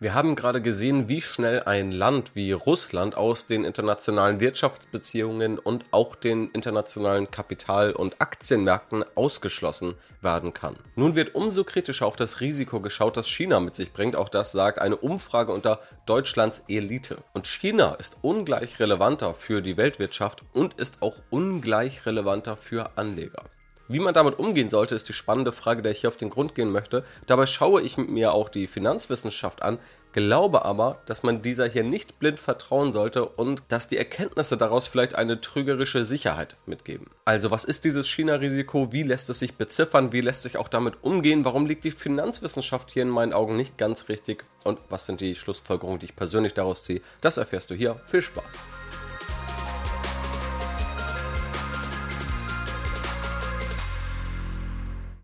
Wir haben gerade gesehen, wie schnell ein Land wie Russland aus den internationalen Wirtschaftsbeziehungen und auch den internationalen Kapital- und Aktienmärkten ausgeschlossen werden kann. Nun wird umso kritischer auf das Risiko geschaut, das China mit sich bringt. Auch das sagt eine Umfrage unter Deutschlands Elite. Und China ist ungleich relevanter für die Weltwirtschaft und ist auch ungleich relevanter für Anleger. Wie man damit umgehen sollte, ist die spannende Frage, der ich hier auf den Grund gehen möchte. Dabei schaue ich mir auch die Finanzwissenschaft an, glaube aber, dass man dieser hier nicht blind vertrauen sollte und dass die Erkenntnisse daraus vielleicht eine trügerische Sicherheit mitgeben. Also was ist dieses China-Risiko? Wie lässt es sich beziffern? Wie lässt sich auch damit umgehen? Warum liegt die Finanzwissenschaft hier in meinen Augen nicht ganz richtig? Und was sind die Schlussfolgerungen, die ich persönlich daraus ziehe? Das erfährst du hier. Viel Spaß!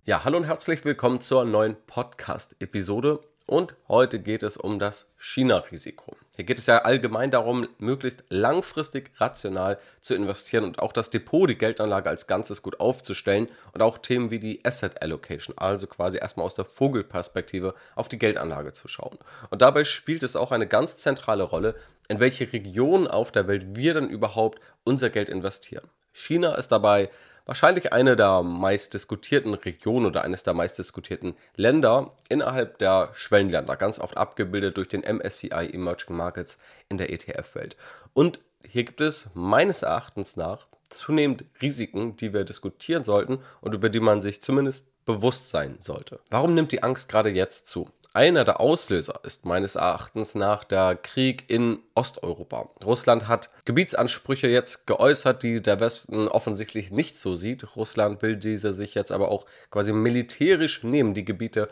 Ja, hallo und herzlich willkommen zur neuen Podcast-Episode. Und heute geht es um das China-Risiko. Hier geht es ja allgemein darum, möglichst langfristig rational zu investieren und auch das Depot, die Geldanlage als Ganzes gut aufzustellen und auch Themen wie die Asset Allocation, also quasi erstmal aus der Vogelperspektive auf die Geldanlage zu schauen. Und dabei spielt es auch eine ganz zentrale Rolle, in welche Regionen auf der Welt wir dann überhaupt unser Geld investieren. China ist dabei wahrscheinlich eine der meistdiskutierten Regionen oder eines der meistdiskutierten Länder innerhalb der Schwellenländer, ganz oft abgebildet durch den MSCI Emerging Markets in der ETF-Welt. Und hier gibt es meines Erachtens nach zunehmend Risiken, die wir diskutieren sollten und über die man sich zumindest bewusst sein sollte. Warum nimmt die Angst gerade jetzt zu? Einer der Auslöser ist meines Erachtens nach der Krieg in Osteuropa. Russland hat Gebietsansprüche jetzt geäußert, die der Westen offensichtlich nicht so sieht. Russland will diese sich jetzt aber auch quasi militärisch nehmen, die Gebiete,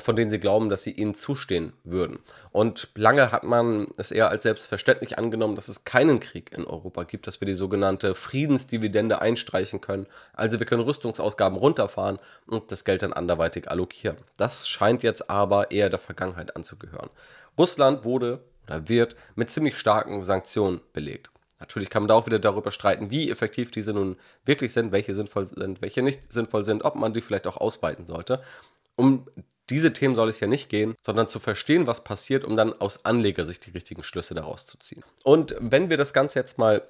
von denen sie glauben, dass sie ihnen zustehen würden. Und lange hat man es eher als selbstverständlich angenommen, dass es keinen Krieg in Europa gibt, dass wir die sogenannte Friedensdividende einstreichen können. Also wir können Rüstungsausgaben runterfahren und das Geld dann anderweitig allokieren. Das scheint jetzt aber eher der Vergangenheit anzugehören. Russland wurde oder wird mit ziemlich starken Sanktionen belegt. Natürlich kann man da auch wieder darüber streiten, wie effektiv diese nun wirklich sind, welche sinnvoll sind, welche nicht sinnvoll sind, ob man die vielleicht auch ausweiten sollte. Um diese Themen soll es ja nicht gehen, sondern zu verstehen, was passiert, um dann aus Anlegersicht die richtigen Schlüsse daraus zu ziehen. Und wenn wir das Ganze jetzt mal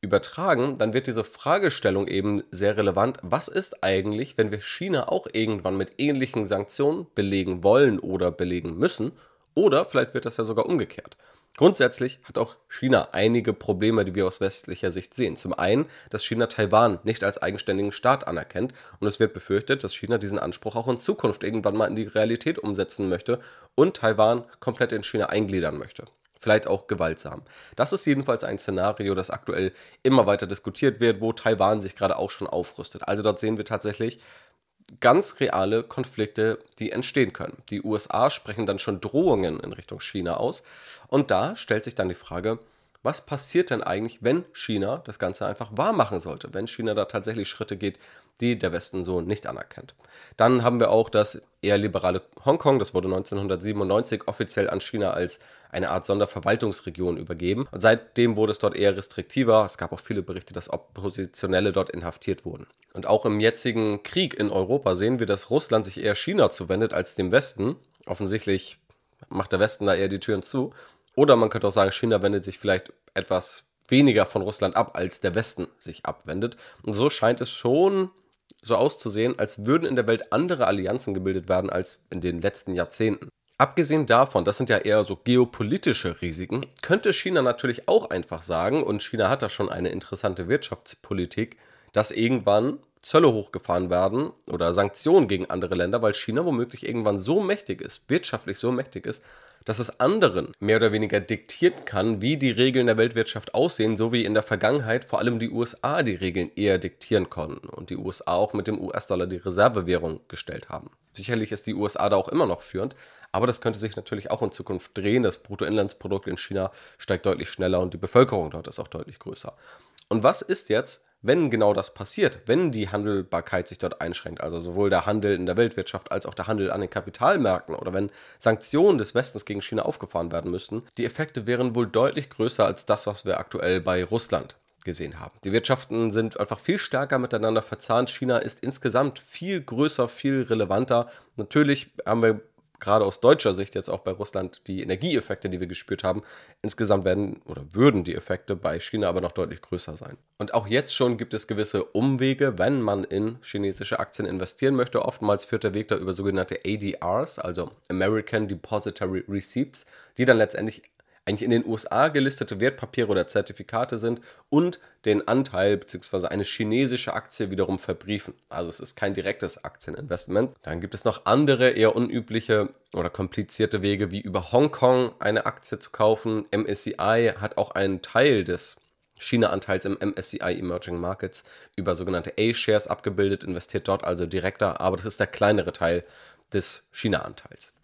übertragen, dann wird diese Fragestellung eben sehr relevant. Was ist eigentlich, wenn wir China auch irgendwann mit ähnlichen Sanktionen belegen wollen oder belegen müssen? Oder vielleicht wird das ja sogar umgekehrt. Grundsätzlich hat auch China einige Probleme, die wir aus westlicher Sicht sehen. Zum einen, dass China Taiwan nicht als eigenständigen Staat anerkennt und es wird befürchtet, dass China diesen Anspruch auch in Zukunft irgendwann mal in die Realität umsetzen möchte und Taiwan komplett in China eingliedern möchte. Vielleicht auch gewaltsam. Das ist jedenfalls ein Szenario, das aktuell immer weiter diskutiert wird, wo Taiwan sich gerade auch schon aufrüstet. Also dort sehen wir tatsächlich ganz reale Konflikte, die entstehen können. Die USA sprechen dann schon Drohungen in Richtung China aus. Und da stellt sich dann die Frage, was passiert denn eigentlich, wenn China das Ganze einfach wahr machen sollte, wenn China da tatsächlich Schritte geht, die der Westen so nicht anerkennt. Dann haben wir auch das eher liberale Hongkong, das wurde 1997 offiziell an China als eine Art Sonderverwaltungsregion übergeben. Und seitdem wurde es dort eher restriktiver. Es gab auch viele Berichte, dass Oppositionelle dort inhaftiert wurden. Und auch im jetzigen Krieg in Europa sehen wir, dass Russland sich eher China zuwendet als dem Westen. Offensichtlich macht der Westen da eher die Türen zu. Oder man könnte auch sagen, China wendet sich vielleicht etwas weniger von Russland ab, als der Westen sich abwendet. Und so scheint es schon so auszusehen, als würden in der Welt andere Allianzen gebildet werden als in den letzten Jahrzehnten. Abgesehen davon, das sind ja eher so geopolitische Risiken, könnte China natürlich auch einfach sagen, und China hat da schon eine interessante Wirtschaftspolitik, dass irgendwann Zölle hochgefahren werden oder Sanktionen gegen andere Länder, weil China womöglich irgendwann so mächtig ist, wirtschaftlich so mächtig ist, dass es anderen mehr oder weniger diktieren kann, wie die Regeln der Weltwirtschaft aussehen, so wie in der Vergangenheit vor allem die USA die Regeln eher diktieren konnten und die USA auch mit dem US-Dollar die Reservewährung gestellt haben. Sicherlich ist die USA da auch immer noch führend, aber das könnte sich natürlich auch in Zukunft drehen. Das Bruttoinlandsprodukt in China steigt deutlich schneller und die Bevölkerung dort ist auch deutlich größer. Und was ist jetzt, wenn genau das passiert, wenn die Handelbarkeit sich dort einschränkt, also sowohl der Handel in der Weltwirtschaft als auch der Handel an den Kapitalmärkten oder wenn Sanktionen des Westens gegen China aufgefahren werden müssten, die Effekte wären wohl deutlich größer als das, was wir aktuell bei Russland gesehen haben. Die Wirtschaften sind einfach viel stärker miteinander verzahnt. China ist insgesamt viel größer, viel relevanter. Natürlich haben wir gerade aus deutscher Sicht jetzt auch bei Russland die Energieeffekte, die wir gespürt haben, insgesamt werden oder würden die Effekte bei China aber noch deutlich größer sein. Und auch jetzt schon gibt es gewisse Umwege, wenn man in chinesische Aktien investieren möchte. Oftmals führt der Weg da über sogenannte ADRs, also American Depository Receipts, die dann letztendlich eigentlich in den USA gelistete Wertpapiere oder Zertifikate sind und den Anteil bzw. eine chinesische Aktie wiederum verbriefen. Also es ist kein direktes Aktieninvestment. Dann gibt es noch andere eher unübliche oder komplizierte Wege, wie über Hongkong eine Aktie zu kaufen. MSCI hat auch einen Teil des China-Anteils im MSCI Emerging Markets über sogenannte A-Shares abgebildet, investiert dort also direkter, aber das ist der kleinere Teil des China-Anteils.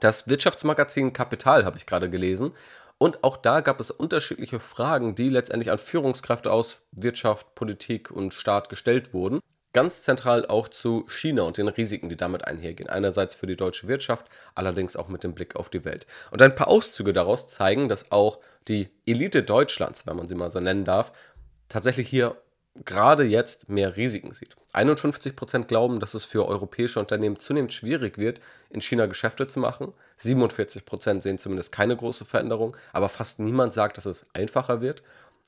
Das Wirtschaftsmagazin Kapital habe ich gerade gelesen. Und auch da gab es unterschiedliche Fragen, die letztendlich an Führungskräfte aus Wirtschaft, Politik und Staat gestellt wurden. Ganz zentral auch zu China und den Risiken, die damit einhergehen. Einerseits für die deutsche Wirtschaft, allerdings auch mit dem Blick auf die Welt. Und ein paar Auszüge daraus zeigen, dass auch die Elite Deutschlands, wenn man sie mal so nennen darf, tatsächlich hier gerade jetzt mehr Risiken sieht. 51% glauben, dass es für europäische Unternehmen zunehmend schwierig wird, in China Geschäfte zu machen. 47% sehen zumindest keine große Veränderung, aber fast niemand sagt, dass es einfacher wird.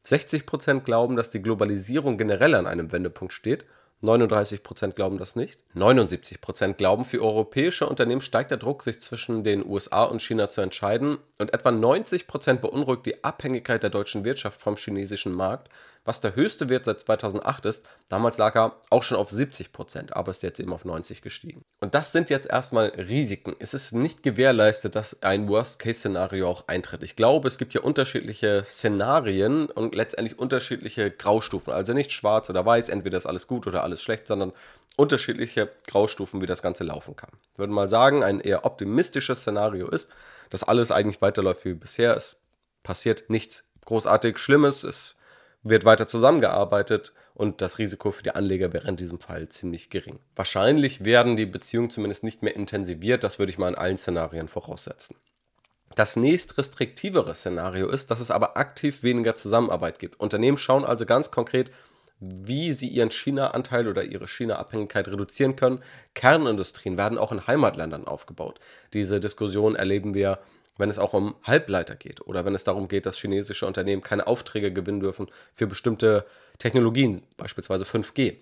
60% glauben, dass die Globalisierung generell an einem Wendepunkt steht 39% glauben das nicht. 79% glauben, für europäische Unternehmen steigt der Druck, sich zwischen den USA und China zu entscheiden. Und etwa 90% beunruhigt die Abhängigkeit der deutschen Wirtschaft vom chinesischen Markt, was der höchste Wert seit 2008 ist. Damals lag er auch schon auf 70%, aber ist jetzt eben auf 90 gestiegen. Und das sind jetzt erstmal Risiken. Es ist nicht gewährleistet, dass ein Worst-Case-Szenario auch eintritt. Ich glaube, es gibt hier unterschiedliche Szenarien und letztendlich unterschiedliche Graustufen. Also nicht schwarz oder weiß, entweder ist alles gut oder alles alles schlecht, sondern unterschiedliche Graustufen, wie das Ganze laufen kann. Ich würde mal sagen, ein eher optimistisches Szenario ist, dass alles eigentlich weiterläuft wie bisher. Es passiert nichts großartig Schlimmes, es wird weiter zusammengearbeitet und das Risiko für die Anleger wäre in diesem Fall ziemlich gering. Wahrscheinlich werden die Beziehungen zumindest nicht mehr intensiviert, das würde ich mal in allen Szenarien voraussetzen. Das nächst restriktivere Szenario ist, dass es aber aktiv weniger Zusammenarbeit gibt. Unternehmen schauen also ganz konkret, wie sie ihren China-Anteil oder ihre China-Abhängigkeit reduzieren können. Kernindustrien werden auch in Heimatländern aufgebaut. Diese Diskussion erleben wir, wenn es auch um Halbleiter geht oder wenn es darum geht, dass chinesische Unternehmen keine Aufträge gewinnen dürfen für bestimmte Technologien, beispielsweise 5G.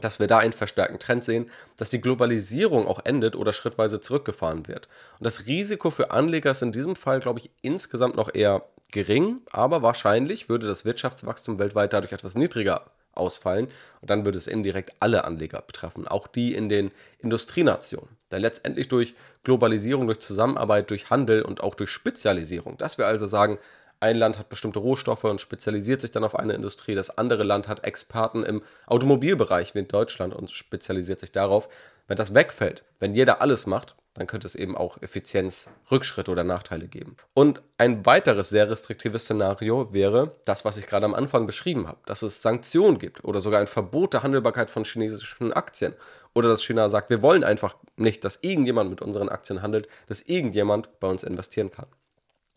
Dass wir da einen verstärkten Trend sehen, dass die Globalisierung auch endet oder schrittweise zurückgefahren wird. Und das Risiko für Anleger ist in diesem Fall, glaube ich, insgesamt noch eher gering, aber wahrscheinlich würde das Wirtschaftswachstum weltweit dadurch etwas niedriger ausfallen. Und dann würde es indirekt alle Anleger betreffen, auch die in den Industrienationen. Denn letztendlich durch Globalisierung, durch Zusammenarbeit, durch Handel und auch durch Spezialisierung, dass wir also sagen, ein Land hat bestimmte Rohstoffe und spezialisiert sich dann auf eine Industrie, das andere Land hat Experten im Automobilbereich wie in Deutschland und spezialisiert sich darauf. Wenn das wegfällt, wenn jeder alles macht, dann könnte es eben auch Effizienzrückschritte oder Nachteile geben. Und ein weiteres sehr restriktives Szenario wäre das, was ich gerade am Anfang beschrieben habe, dass es Sanktionen gibt oder sogar ein Verbot der Handelbarkeit von chinesischen Aktien oder dass China sagt, wir wollen einfach nicht, dass irgendjemand mit unseren Aktien handelt, dass irgendjemand bei uns investieren kann.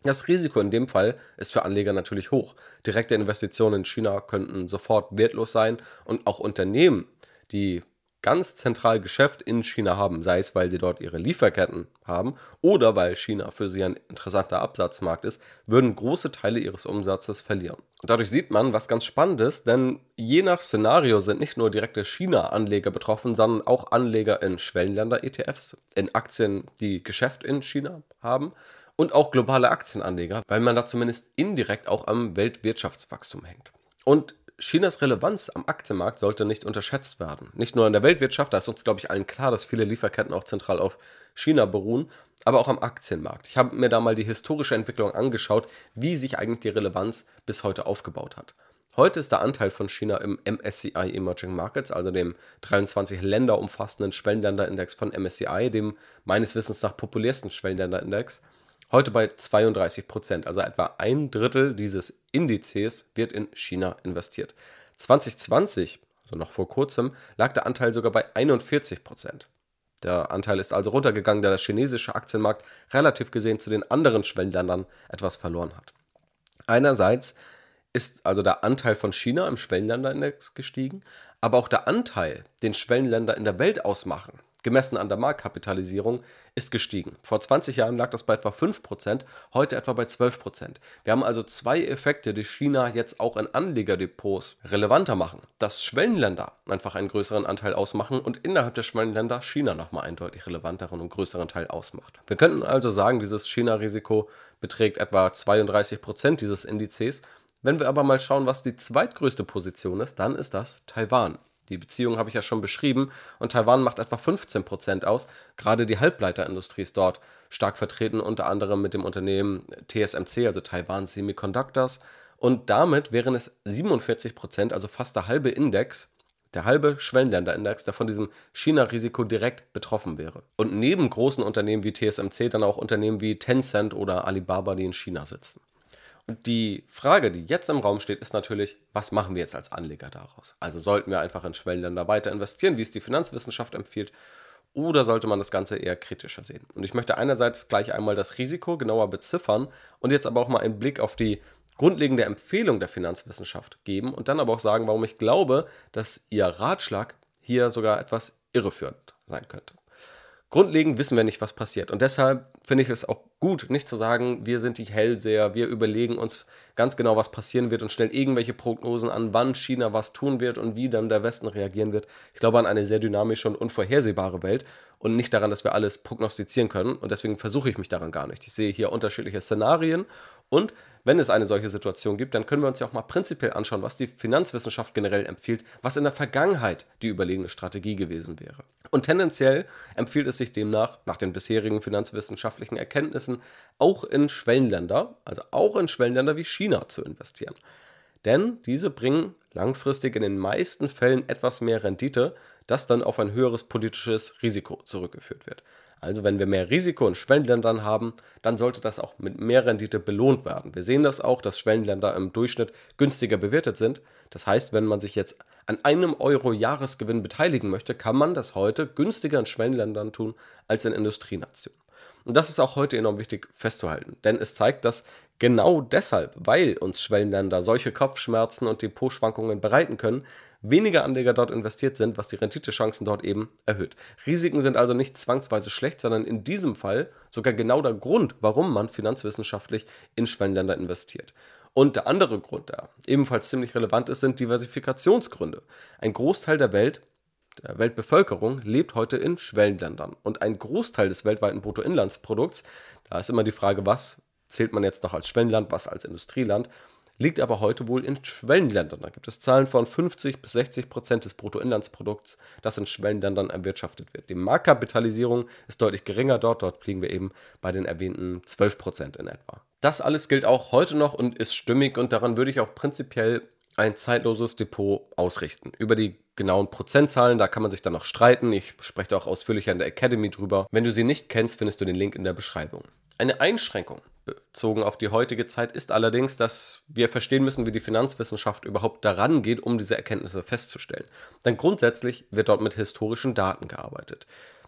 Das Risiko in dem Fall ist für Anleger natürlich hoch. Direkte Investitionen in China könnten sofort wertlos sein und auch Unternehmen, die ganz zentral Geschäft in China haben, sei es, weil sie dort ihre Lieferketten haben oder weil China für sie ein interessanter Absatzmarkt ist, würden große Teile ihres Umsatzes verlieren. Und dadurch sieht man, was ganz spannend ist, denn je nach Szenario sind nicht nur direkte China-Anleger betroffen, sondern auch Anleger in Schwellenländer-ETFs, in Aktien, die Geschäft in China haben und auch globale Aktienanleger, weil man da zumindest indirekt auch am Weltwirtschaftswachstum hängt. Und Chinas Relevanz am Aktienmarkt sollte nicht unterschätzt werden. Nicht nur in der Weltwirtschaft, da ist uns, glaube ich, allen klar, dass viele Lieferketten auch zentral auf China beruhen, aber auch am Aktienmarkt. Ich habe mir da mal die historische Entwicklung angeschaut, wie sich eigentlich die Relevanz bis heute aufgebaut hat. Heute ist der Anteil von China im MSCI Emerging Markets, also dem 23 Länder umfassenden Schwellenländerindex von MSCI, dem meines Wissens nach populärsten Schwellenländerindex, heute bei 32 Prozent. Also etwa ein Drittel dieses Indizes wird in China investiert. 2020, also noch vor kurzem, lag der Anteil sogar bei 41 Prozent. Der Anteil ist also runtergegangen, da der chinesische Aktienmarkt relativ gesehen zu den anderen Schwellenländern etwas verloren hat. Einerseits ist also der Anteil von China im Schwellenländerindex gestiegen, aber auch der Anteil, den Schwellenländer in der Welt ausmachen, gemessen an der Marktkapitalisierung, ist gestiegen. Vor 20 Jahren lag das bei etwa 5%, heute etwa bei 12%. Wir haben also zwei Effekte, die China jetzt auch in Anlegerdepots relevanter machen. Dass Schwellenländer einfach einen größeren Anteil ausmachen und innerhalb der Schwellenländer China nochmal einen deutlich relevanteren und größeren Teil ausmacht. Wir könnten also sagen, dieses China-Risiko beträgt etwa 32% dieses Indizes. Wenn wir aber mal schauen, was die zweitgrößte Position ist, dann ist das Taiwan. Die Beziehung habe ich ja schon beschrieben und Taiwan macht etwa 15% aus. Gerade die Halbleiterindustrie ist dort stark vertreten, unter anderem mit dem Unternehmen TSMC, also Taiwan Semiconductors. Und damit wären es 47%, also fast der halbe Index, der halbe Schwellenländerindex, der von diesem China-Risiko direkt betroffen wäre. Und neben großen Unternehmen wie TSMC dann auch Unternehmen wie Tencent oder Alibaba, die in China sitzen. Die Frage, die jetzt im Raum steht, ist natürlich, was machen wir jetzt als Anleger daraus? Also sollten wir einfach in Schwellenländer weiter investieren, wie es die Finanzwissenschaft empfiehlt, oder sollte man das Ganze eher kritischer sehen? Und ich möchte einerseits gleich einmal das Risiko genauer beziffern und jetzt aber auch mal einen Blick auf die grundlegende Empfehlung der Finanzwissenschaft geben und dann aber auch sagen, warum ich glaube, dass ihr Ratschlag hier sogar etwas irreführend sein könnte. Grundlegend wissen wir nicht, was passiert. Und deshalb finde ich es auch gut, nicht zu sagen, wir sind die Hellseher, wir überlegen uns ganz genau, was passieren wird und stellen irgendwelche Prognosen an, wann China was tun wird und wie dann der Westen reagieren wird. Ich glaube an eine sehr dynamische und unvorhersehbare Welt und nicht daran, dass wir alles prognostizieren können. Und deswegen versuche ich mich daran gar nicht. Ich sehe hier unterschiedliche Szenarien und wenn es eine solche Situation gibt, dann können wir uns ja auch mal prinzipiell anschauen, was die Finanzwissenschaft generell empfiehlt, was in der Vergangenheit die überlegene Strategie gewesen wäre. Und tendenziell empfiehlt es sich demnach, nach den bisherigen finanzwissenschaftlichen Erkenntnissen, auch in Schwellenländer, also auch in Schwellenländer wie China zu investieren. Denn diese bringen langfristig in den meisten Fällen etwas mehr Rendite, das dann auf ein höheres politisches Risiko zurückgeführt wird. Also wenn wir mehr Risiko in Schwellenländern haben, dann sollte das auch mit mehr Rendite belohnt werden. Wir sehen das auch, dass Schwellenländer im Durchschnitt günstiger bewertet sind. Das heißt, wenn man sich jetzt an einem Euro Jahresgewinn beteiligen möchte, kann man das heute günstiger in Schwellenländern tun als in Industrienationen. Und das ist auch heute enorm wichtig festzuhalten, denn es zeigt, dass genau deshalb, weil uns Schwellenländer solche Kopfschmerzen und Depotschwankungen bereiten können, weniger Anleger dort investiert sind, was die Renditechancen dort eben erhöht. Risiken sind also nicht zwangsweise schlecht, sondern in diesem Fall sogar genau der Grund, warum man finanzwissenschaftlich in Schwellenländer investiert. Und der andere Grund, der ebenfalls ziemlich relevant ist, sind Diversifikationsgründe. Ein Großteil der Welt der Weltbevölkerung lebt heute in Schwellenländern. Und ein Großteil des weltweiten Bruttoinlandsprodukts, da ist immer die Frage, was zählt man jetzt noch als Schwellenland, was als Industrieland, liegt aber heute wohl in Schwellenländern. Da gibt es Zahlen von 50 bis 60 Prozent des Bruttoinlandsprodukts, das in Schwellenländern erwirtschaftet wird. Die Marktkapitalisierung ist deutlich geringer dort. Dort liegen wir eben bei den erwähnten 12 Prozent in etwa. Das alles gilt auch heute noch und ist stimmig und daran würde ich auch prinzipiell ein zeitloses Depot ausrichten. Über die genauen Prozentzahlen, da kann man sich dann noch streiten. Ich spreche auch ausführlicher in der Academy drüber. Wenn du sie nicht kennst, findest du den Link in der Beschreibung. Eine Einschränkung bezogen auf die heutige Zeit ist allerdings, dass wir verstehen müssen, wie die Finanzwissenschaft überhaupt daran geht, um diese Erkenntnisse festzustellen. Denn grundsätzlich wird dort mit historischen Daten gearbeitet.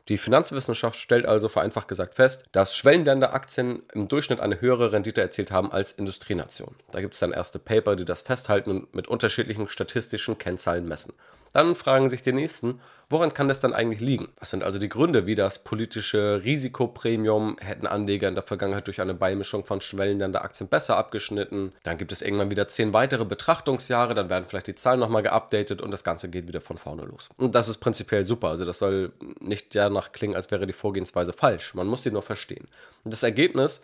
Die Finanzwissenschaft stellt also vereinfacht gesagt fest, dass Schwellenländeraktien im Durchschnitt eine höhere Rendite erzielt haben als Industrienationen. Da gibt es dann erste Paper, die das festhalten und mit unterschiedlichen statistischen Kennzahlen messen. Dann fragen sich die Nächsten, woran kann das dann eigentlich liegen? Was sind also die Gründe, wie das politische Risikopremium? Hätten Anleger in der Vergangenheit durch eine Beimischung von schwellenländer Aktien besser abgeschnitten? Dann gibt es irgendwann wieder zehn weitere Betrachtungsjahre, dann werden vielleicht die Zahlen nochmal geupdatet und das Ganze geht wieder von vorne los. Und das ist prinzipiell super. Also das soll nicht danach klingen, als wäre die Vorgehensweise falsch. Man muss sie nur verstehen. Und das Ergebnis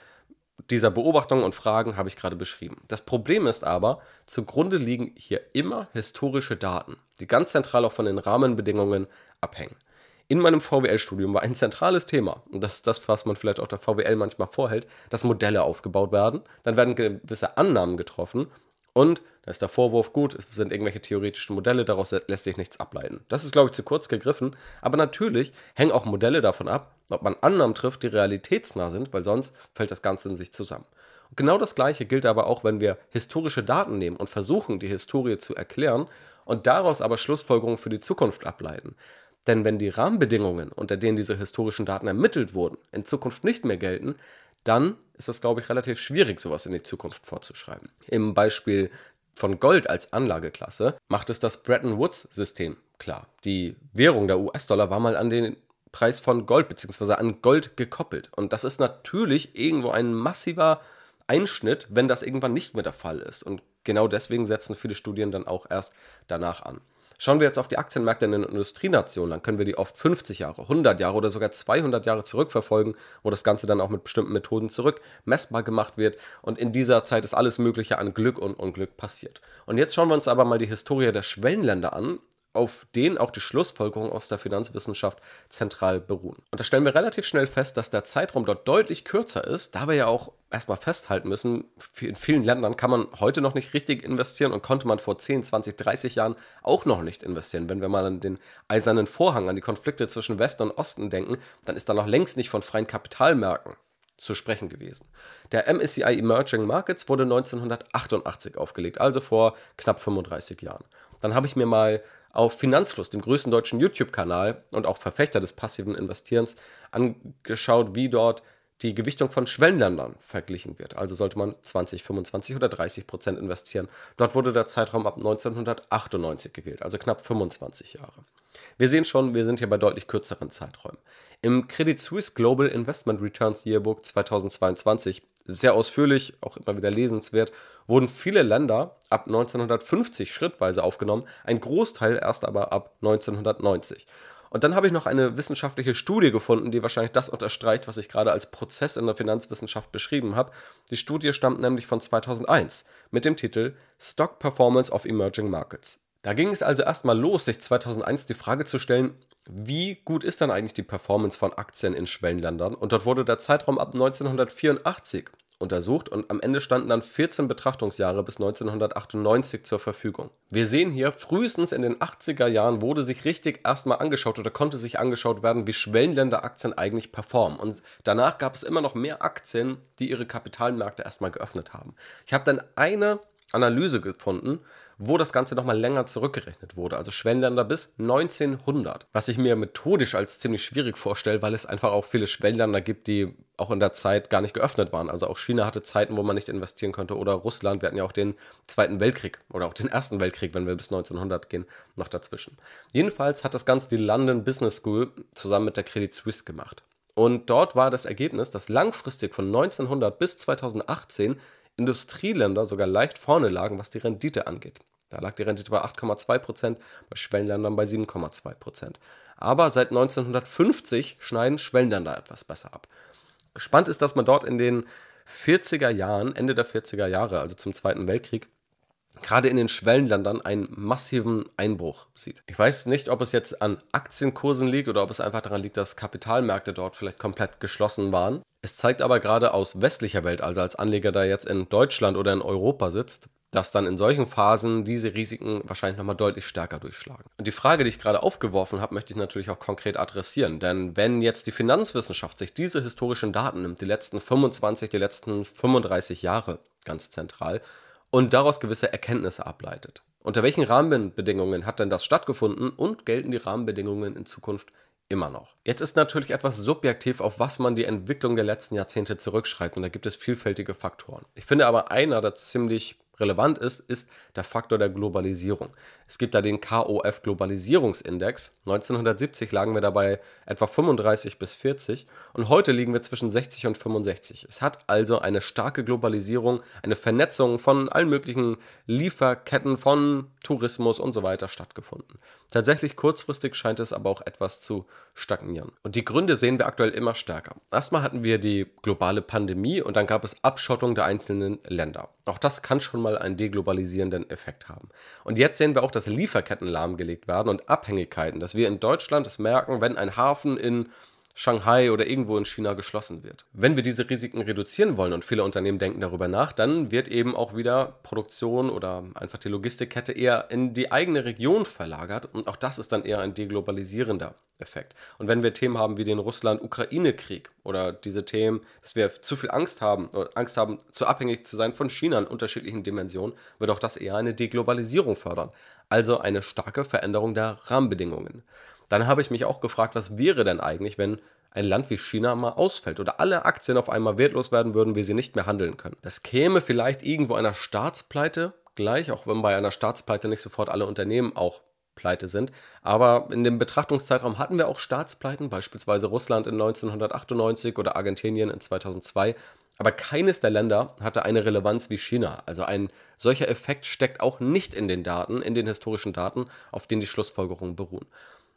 dieser Beobachtungen und Fragen habe ich gerade beschrieben. Das Problem ist aber, zugrunde liegen hier immer historische Daten, die ganz zentral auch von den Rahmenbedingungen abhängen. In meinem VWL-Studium war ein zentrales Thema, und das ist das, was man vielleicht auch der VWL manchmal vorhält, dass Modelle aufgebaut werden, dann werden gewisse Annahmen getroffen und da ist der Vorwurf gut, es sind irgendwelche theoretischen Modelle, daraus lässt sich nichts ableiten. Das ist, glaube ich, zu kurz gegriffen, aber natürlich hängen auch Modelle davon ab, ob man Annahmen trifft, die realitätsnah sind, weil sonst fällt das Ganze in sich zusammen. Und genau das Gleiche gilt aber auch, wenn wir historische Daten nehmen und versuchen, die Historie zu erklären und daraus aber Schlussfolgerungen für die Zukunft ableiten. Denn wenn die Rahmenbedingungen, unter denen diese historischen Daten ermittelt wurden, in Zukunft nicht mehr gelten, dann ist es, glaube ich, relativ schwierig, sowas in die Zukunft vorzuschreiben. Im Beispiel von Gold als Anlageklasse macht es das Bretton Woods-System klar. Die Währung der US-Dollar war mal an den Preis von Gold bzw. an Gold gekoppelt. Und das ist natürlich irgendwo ein massiver Einschnitt, wenn das irgendwann nicht mehr der Fall ist. Und genau deswegen setzen viele Studien dann auch erst danach an. Schauen wir jetzt auf die Aktienmärkte in den Industrienationen, dann können wir die oft 50 Jahre, 100 Jahre oder sogar 200 Jahre zurückverfolgen, wo das Ganze dann auch mit bestimmten Methoden zurück messbar gemacht wird. Und in dieser Zeit ist alles Mögliche an Glück und Unglück passiert. Und jetzt schauen wir uns aber mal die Historie der Schwellenländer an auf denen auch die Schlussfolgerungen aus der Finanzwissenschaft zentral beruhen. Und da stellen wir relativ schnell fest, dass der Zeitraum dort deutlich kürzer ist, da wir ja auch erstmal festhalten müssen, in vielen Ländern kann man heute noch nicht richtig investieren und konnte man vor 10, 20, 30 Jahren auch noch nicht investieren. Wenn wir mal an den eisernen Vorhang, an die Konflikte zwischen Westen und Osten denken, dann ist da noch längst nicht von freien Kapitalmärkten zu sprechen gewesen. Der MSCI Emerging Markets wurde 1988 aufgelegt, also vor knapp 35 Jahren. Dann habe ich mir mal auf Finanzfluss, dem größten deutschen YouTube-Kanal und auch Verfechter des passiven Investierens, angeschaut, wie dort die Gewichtung von Schwellenländern verglichen wird. Also sollte man 20, 25 oder 30 Prozent investieren. Dort wurde der Zeitraum ab 1998 gewählt, also knapp 25 Jahre. Wir sehen schon, wir sind hier bei deutlich kürzeren Zeiträumen. Im Credit Suisse Global Investment Returns Yearbook 2022 sehr ausführlich, auch immer wieder lesenswert, wurden viele Länder ab 1950 schrittweise aufgenommen, ein Großteil erst aber ab 1990. Und dann habe ich noch eine wissenschaftliche Studie gefunden, die wahrscheinlich das unterstreicht, was ich gerade als Prozess in der Finanzwissenschaft beschrieben habe. Die Studie stammt nämlich von 2001 mit dem Titel Stock Performance of Emerging Markets. Da ging es also erstmal los, sich 2001 die Frage zu stellen, wie gut ist dann eigentlich die Performance von Aktien in Schwellenländern? Und dort wurde der Zeitraum ab 1984 untersucht und am Ende standen dann 14 Betrachtungsjahre bis 1998 zur Verfügung. Wir sehen hier, frühestens in den 80er Jahren wurde sich richtig erstmal angeschaut oder konnte sich angeschaut werden, wie Schwellenländeraktien eigentlich performen. Und danach gab es immer noch mehr Aktien, die ihre Kapitalmärkte erstmal geöffnet haben. Ich habe dann eine Analyse gefunden, wo das Ganze nochmal länger zurückgerechnet wurde, also Schwellenländer bis 1900, was ich mir methodisch als ziemlich schwierig vorstelle, weil es einfach auch viele Schwellenländer gibt, die auch in der Zeit gar nicht geöffnet waren. Also auch China hatte Zeiten, wo man nicht investieren konnte oder Russland, wir hatten ja auch den Zweiten Weltkrieg oder auch den Ersten Weltkrieg, wenn wir bis 1900 gehen, noch dazwischen. Jedenfalls hat das Ganze die London Business School zusammen mit der Credit Suisse gemacht. Und dort war das Ergebnis, dass langfristig von 1900 bis 2018 Industrieländer sogar leicht vorne lagen, was die Rendite angeht. Da lag die Rendite bei 8,2%, bei Schwellenländern bei 7,2%. Aber seit 1950 schneiden Schwellenländer etwas besser ab. Spannend ist, dass man dort in den 40er Jahren, Ende der 40er Jahre, also zum Zweiten Weltkrieg, gerade in den Schwellenländern einen massiven Einbruch sieht. Ich weiß nicht, ob es jetzt an Aktienkursen liegt oder ob es einfach daran liegt, dass Kapitalmärkte dort vielleicht komplett geschlossen waren. Es zeigt aber gerade aus westlicher Welt, also als Anleger, der jetzt in Deutschland oder in Europa sitzt, dass dann in solchen Phasen diese Risiken wahrscheinlich nochmal deutlich stärker durchschlagen. Und die Frage, die ich gerade aufgeworfen habe, möchte ich natürlich auch konkret adressieren. Denn wenn jetzt die Finanzwissenschaft sich diese historischen Daten nimmt, die letzten 25, die letzten 35 Jahre ganz zentral, und daraus gewisse Erkenntnisse ableitet. Unter welchen Rahmenbedingungen hat denn das stattgefunden und gelten die Rahmenbedingungen in Zukunft immer noch? Jetzt ist natürlich etwas subjektiv, auf was man die Entwicklung der letzten Jahrzehnte zurückschreibt und da gibt es vielfältige Faktoren. Ich finde aber einer, der ziemlich relevant ist, ist der Faktor der Globalisierung. Es gibt da den KOF Globalisierungsindex. 1970 lagen wir dabei etwa 35 bis 40 und heute liegen wir zwischen 60 und 65. Es hat also eine starke Globalisierung, eine Vernetzung von allen möglichen Lieferketten, von Tourismus und so weiter stattgefunden. Tatsächlich kurzfristig scheint es aber auch etwas zu stagnieren. Und die Gründe sehen wir aktuell immer stärker. Erstmal hatten wir die globale Pandemie und dann gab es Abschottung der einzelnen Länder. Auch das kann schon mal einen deglobalisierenden Effekt haben. Und jetzt sehen wir auch, dass Lieferketten lahmgelegt werden und Abhängigkeiten, dass wir in Deutschland es merken, wenn ein Hafen in Shanghai oder irgendwo in China geschlossen wird. Wenn wir diese Risiken reduzieren wollen und viele Unternehmen denken darüber nach, dann wird eben auch wieder Produktion oder einfach die Logistikkette eher in die eigene Region verlagert und auch das ist dann eher ein deglobalisierender Effekt. Und wenn wir Themen haben wie den Russland-Ukraine-Krieg oder diese Themen, dass wir zu viel Angst haben, oder Angst haben, zu abhängig zu sein von China in unterschiedlichen Dimensionen, wird auch das eher eine Deglobalisierung fördern. Also eine starke Veränderung der Rahmenbedingungen dann habe ich mich auch gefragt, was wäre denn eigentlich, wenn ein Land wie China mal ausfällt oder alle Aktien auf einmal wertlos werden würden, wir sie nicht mehr handeln können. Das käme vielleicht irgendwo einer Staatspleite gleich, auch wenn bei einer Staatspleite nicht sofort alle Unternehmen auch pleite sind. Aber in dem Betrachtungszeitraum hatten wir auch Staatspleiten, beispielsweise Russland in 1998 oder Argentinien in 2002. Aber keines der Länder hatte eine Relevanz wie China. Also ein solcher Effekt steckt auch nicht in den Daten, in den historischen Daten, auf denen die Schlussfolgerungen beruhen.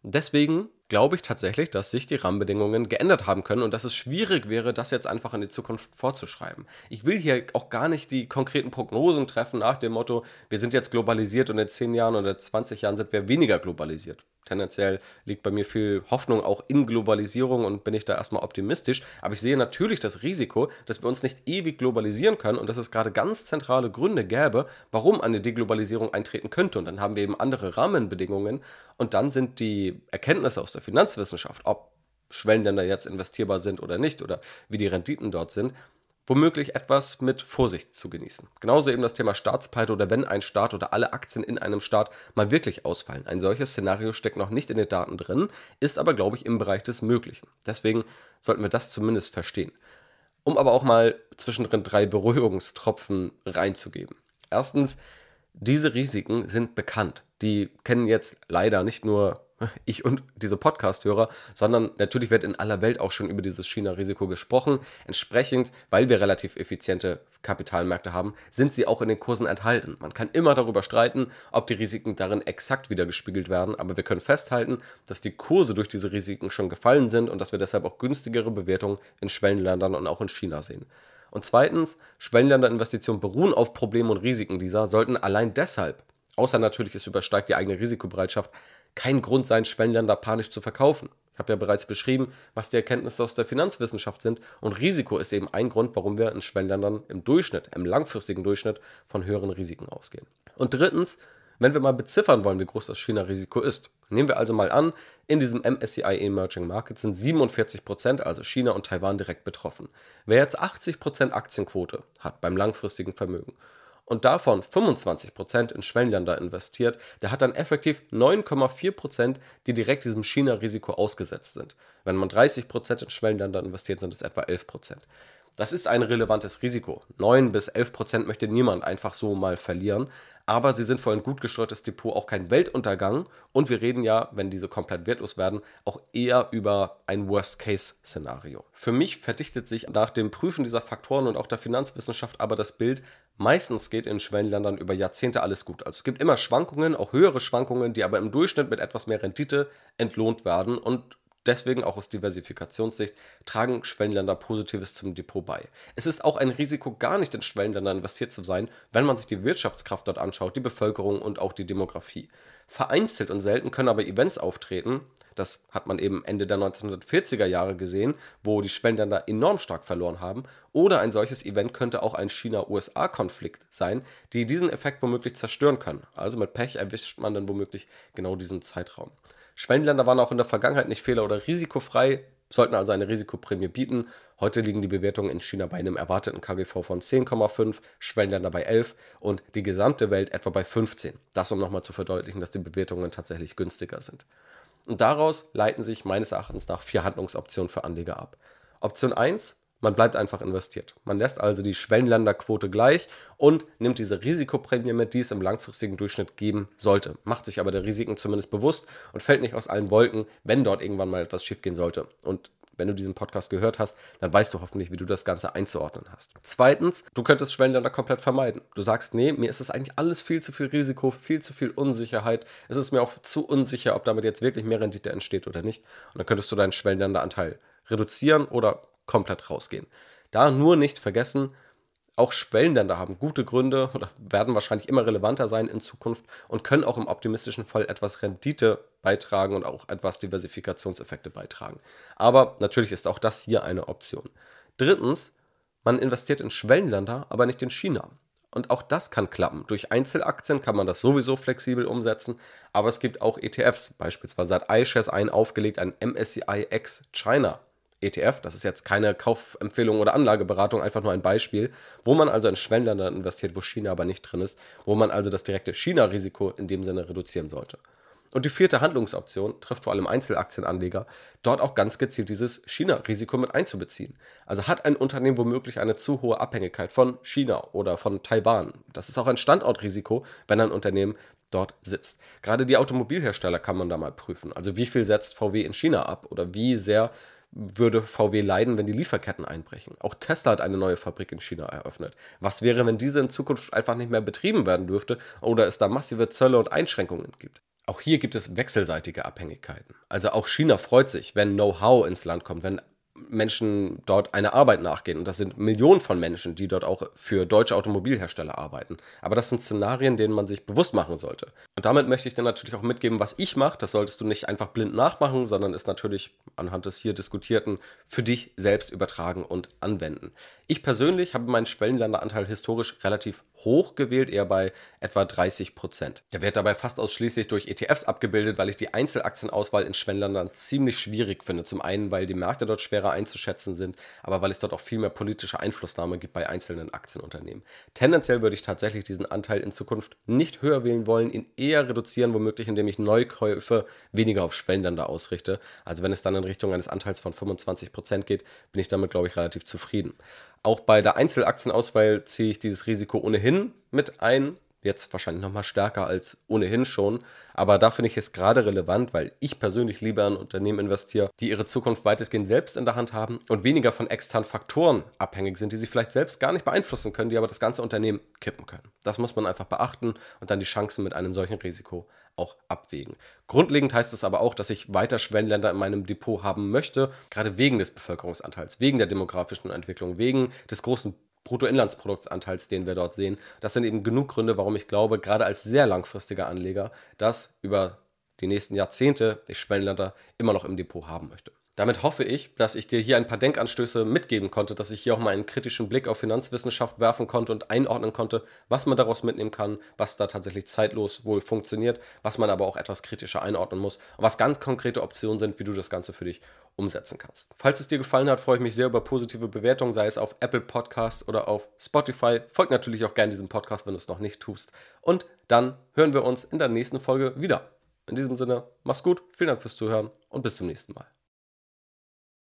Deswegen glaube ich tatsächlich, dass sich die Rahmenbedingungen geändert haben können und dass es schwierig wäre, das jetzt einfach in die Zukunft vorzuschreiben. Ich will hier auch gar nicht die konkreten Prognosen treffen nach dem Motto, wir sind jetzt globalisiert und in 10 Jahren oder 20 Jahren sind wir weniger globalisiert tendenziell liegt bei mir viel Hoffnung auch in Globalisierung und bin ich da erstmal optimistisch. Aber ich sehe natürlich das Risiko, dass wir uns nicht ewig globalisieren können und dass es gerade ganz zentrale Gründe gäbe, warum eine Deglobalisierung eintreten könnte. Und dann haben wir eben andere Rahmenbedingungen und dann sind die Erkenntnisse aus der Finanzwissenschaft, ob Schwellenländer jetzt investierbar sind oder nicht oder wie die Renditen dort sind, womöglich etwas mit Vorsicht zu genießen. Genauso eben das Thema Staatspleite oder wenn ein Staat oder alle Aktien in einem Staat mal wirklich ausfallen. Ein solches Szenario steckt noch nicht in den Daten drin, ist aber, glaube ich, im Bereich des Möglichen. Deswegen sollten wir das zumindest verstehen. Um aber auch mal zwischendrin drei Beruhigungstropfen reinzugeben. Erstens, diese Risiken sind bekannt. Die kennen jetzt leider nicht nur ich und diese Podcast-Hörer, sondern natürlich wird in aller Welt auch schon über dieses China-Risiko gesprochen. Entsprechend, weil wir relativ effiziente Kapitalmärkte haben, sind sie auch in den Kursen enthalten. Man kann immer darüber streiten, ob die Risiken darin exakt wiedergespiegelt werden, aber wir können festhalten, dass die Kurse durch diese Risiken schon gefallen sind und dass wir deshalb auch günstigere Bewertungen in Schwellenländern und auch in China sehen. Und zweitens, Schwellenländerinvestitionen beruhen auf Problemen und Risiken dieser, sollten allein deshalb, außer natürlich es übersteigt die eigene Risikobereitschaft, kein Grund sein, Schwellenländer panisch zu verkaufen. Ich habe ja bereits beschrieben, was die Erkenntnisse aus der Finanzwissenschaft sind und Risiko ist eben ein Grund, warum wir in Schwellenländern im Durchschnitt, im langfristigen Durchschnitt von höheren Risiken ausgehen. Und drittens, wenn wir mal beziffern wollen, wie groß das China-Risiko ist, nehmen wir also mal an, in diesem MSCI Emerging Market sind 47%, also China und Taiwan direkt betroffen. Wer jetzt 80% Aktienquote hat beim langfristigen Vermögen und davon 25% in Schwellenländer investiert, der hat dann effektiv 9,4%, die direkt diesem China-Risiko ausgesetzt sind. Wenn man 30% in Schwellenländer investiert, sind es etwa 11%. Das ist ein relevantes Risiko. 9 bis 11 Prozent möchte niemand einfach so mal verlieren. Aber sie sind für ein gut gesteuertes Depot auch kein Weltuntergang. Und wir reden ja, wenn diese komplett wertlos werden, auch eher über ein Worst-Case-Szenario. Für mich verdichtet sich nach dem Prüfen dieser Faktoren und auch der Finanzwissenschaft aber das Bild, meistens geht in Schwellenländern über Jahrzehnte alles gut. Also es gibt immer Schwankungen, auch höhere Schwankungen, die aber im Durchschnitt mit etwas mehr Rendite entlohnt werden. Und Deswegen auch aus Diversifikationssicht tragen Schwellenländer Positives zum Depot bei. Es ist auch ein Risiko, gar nicht in Schwellenländern investiert zu sein, wenn man sich die Wirtschaftskraft dort anschaut, die Bevölkerung und auch die Demografie. Vereinzelt und selten können aber Events auftreten, das hat man eben Ende der 1940er Jahre gesehen, wo die Schwellenländer enorm stark verloren haben. Oder ein solches Event könnte auch ein China-USA-Konflikt sein, die diesen Effekt womöglich zerstören können. Also mit Pech erwischt man dann womöglich genau diesen Zeitraum. Schwellenländer waren auch in der Vergangenheit nicht fehler- oder risikofrei, sollten also eine Risikoprämie bieten. Heute liegen die Bewertungen in China bei einem erwarteten KGV von 10,5, Schwellenländer bei 11 und die gesamte Welt etwa bei 15. Das, um nochmal zu verdeutlichen, dass die Bewertungen tatsächlich günstiger sind. Und daraus leiten sich meines Erachtens nach vier Handlungsoptionen für Anleger ab. Option 1, man bleibt einfach investiert. Man lässt also die Schwellenländerquote gleich und nimmt diese Risikoprämie mit, die es im langfristigen Durchschnitt geben sollte. Macht sich aber der Risiken zumindest bewusst und fällt nicht aus allen Wolken, wenn dort irgendwann mal etwas schiefgehen sollte. Und wenn du diesen Podcast gehört hast, dann weißt du hoffentlich, wie du das Ganze einzuordnen hast. Zweitens, du könntest Schwellenländer komplett vermeiden. Du sagst, nee, mir ist es eigentlich alles viel zu viel Risiko, viel zu viel Unsicherheit. Es ist mir auch zu unsicher, ob damit jetzt wirklich mehr Rendite entsteht oder nicht. Und dann könntest du deinen Schwellenländeranteil reduzieren oder komplett rausgehen. Da nur nicht vergessen, auch Schwellenländer haben gute Gründe oder werden wahrscheinlich immer relevanter sein in Zukunft und können auch im optimistischen Fall etwas Rendite beitragen und auch etwas Diversifikationseffekte beitragen. Aber natürlich ist auch das hier eine Option. Drittens, man investiert in Schwellenländer, aber nicht in China. Und auch das kann klappen. Durch Einzelaktien kann man das sowieso flexibel umsetzen, aber es gibt auch ETFs. Beispielsweise hat iShares einen aufgelegt, ein MSCI X China ETF, das ist jetzt keine Kaufempfehlung oder Anlageberatung, einfach nur ein Beispiel, wo man also in Schwellenländern investiert, wo China aber nicht drin ist, wo man also das direkte China-Risiko in dem Sinne reduzieren sollte. Und die vierte Handlungsoption trifft vor allem Einzelaktienanleger, dort auch ganz gezielt dieses China-Risiko mit einzubeziehen. Also hat ein Unternehmen womöglich eine zu hohe Abhängigkeit von China oder von Taiwan. Das ist auch ein Standortrisiko, wenn ein Unternehmen dort sitzt. Gerade die Automobilhersteller kann man da mal prüfen. Also wie viel setzt VW in China ab oder wie sehr würde VW leiden, wenn die Lieferketten einbrechen. Auch Tesla hat eine neue Fabrik in China eröffnet. Was wäre, wenn diese in Zukunft einfach nicht mehr betrieben werden dürfte oder es da massive Zölle und Einschränkungen gibt? Auch hier gibt es wechselseitige Abhängigkeiten. Also auch China freut sich, wenn Know-how ins Land kommt, wenn Menschen dort einer Arbeit nachgehen. Und das sind Millionen von Menschen, die dort auch für deutsche Automobilhersteller arbeiten. Aber das sind Szenarien, denen man sich bewusst machen sollte. Und damit möchte ich dir natürlich auch mitgeben, was ich mache. Das solltest du nicht einfach blind nachmachen, sondern ist natürlich anhand des hier diskutierten für dich selbst übertragen und anwenden. Ich persönlich habe meinen Schwellenländeranteil historisch relativ hoch gewählt, eher bei etwa 30 Prozent. Der wird dabei fast ausschließlich durch ETFs abgebildet, weil ich die Einzelaktienauswahl in Schwellenländern ziemlich schwierig finde. Zum einen, weil die Märkte dort schwerer einzuschätzen sind, aber weil es dort auch viel mehr politische Einflussnahme gibt bei einzelnen Aktienunternehmen. Tendenziell würde ich tatsächlich diesen Anteil in Zukunft nicht höher wählen wollen, ihn eher reduzieren, womöglich indem ich Neukäufe weniger auf Schwellenländer ausrichte. Also wenn es dann in Richtung eines Anteils von 25 Prozent geht, bin ich damit, glaube ich, relativ zufrieden. Auch bei der Einzelaktienauswahl ziehe ich dieses Risiko ohnehin mit ein. Jetzt wahrscheinlich nochmal stärker als ohnehin schon. Aber da finde ich es gerade relevant, weil ich persönlich lieber in Unternehmen investiere, die ihre Zukunft weitestgehend selbst in der Hand haben und weniger von externen Faktoren abhängig sind, die sie vielleicht selbst gar nicht beeinflussen können, die aber das ganze Unternehmen kippen können. Das muss man einfach beachten und dann die Chancen mit einem solchen Risiko auch abwägen. Grundlegend heißt es aber auch, dass ich weiter Schwellenländer in meinem Depot haben möchte, gerade wegen des Bevölkerungsanteils, wegen der demografischen Entwicklung, wegen des großen Bruttoinlandsproduktanteils, den wir dort sehen. Das sind eben genug Gründe, warum ich glaube, gerade als sehr langfristiger Anleger, dass über die nächsten Jahrzehnte ich Schwellenländer immer noch im Depot haben möchte. Damit hoffe ich, dass ich dir hier ein paar Denkanstöße mitgeben konnte, dass ich hier auch mal einen kritischen Blick auf Finanzwissenschaft werfen konnte und einordnen konnte, was man daraus mitnehmen kann, was da tatsächlich zeitlos wohl funktioniert, was man aber auch etwas kritischer einordnen muss und was ganz konkrete Optionen sind, wie du das Ganze für dich umsetzen kannst. Falls es dir gefallen hat, freue ich mich sehr über positive Bewertungen, sei es auf Apple Podcasts oder auf Spotify. Folgt natürlich auch gerne diesem Podcast, wenn du es noch nicht tust. Und dann hören wir uns in der nächsten Folge wieder. In diesem Sinne, mach's gut, vielen Dank fürs Zuhören und bis zum nächsten Mal.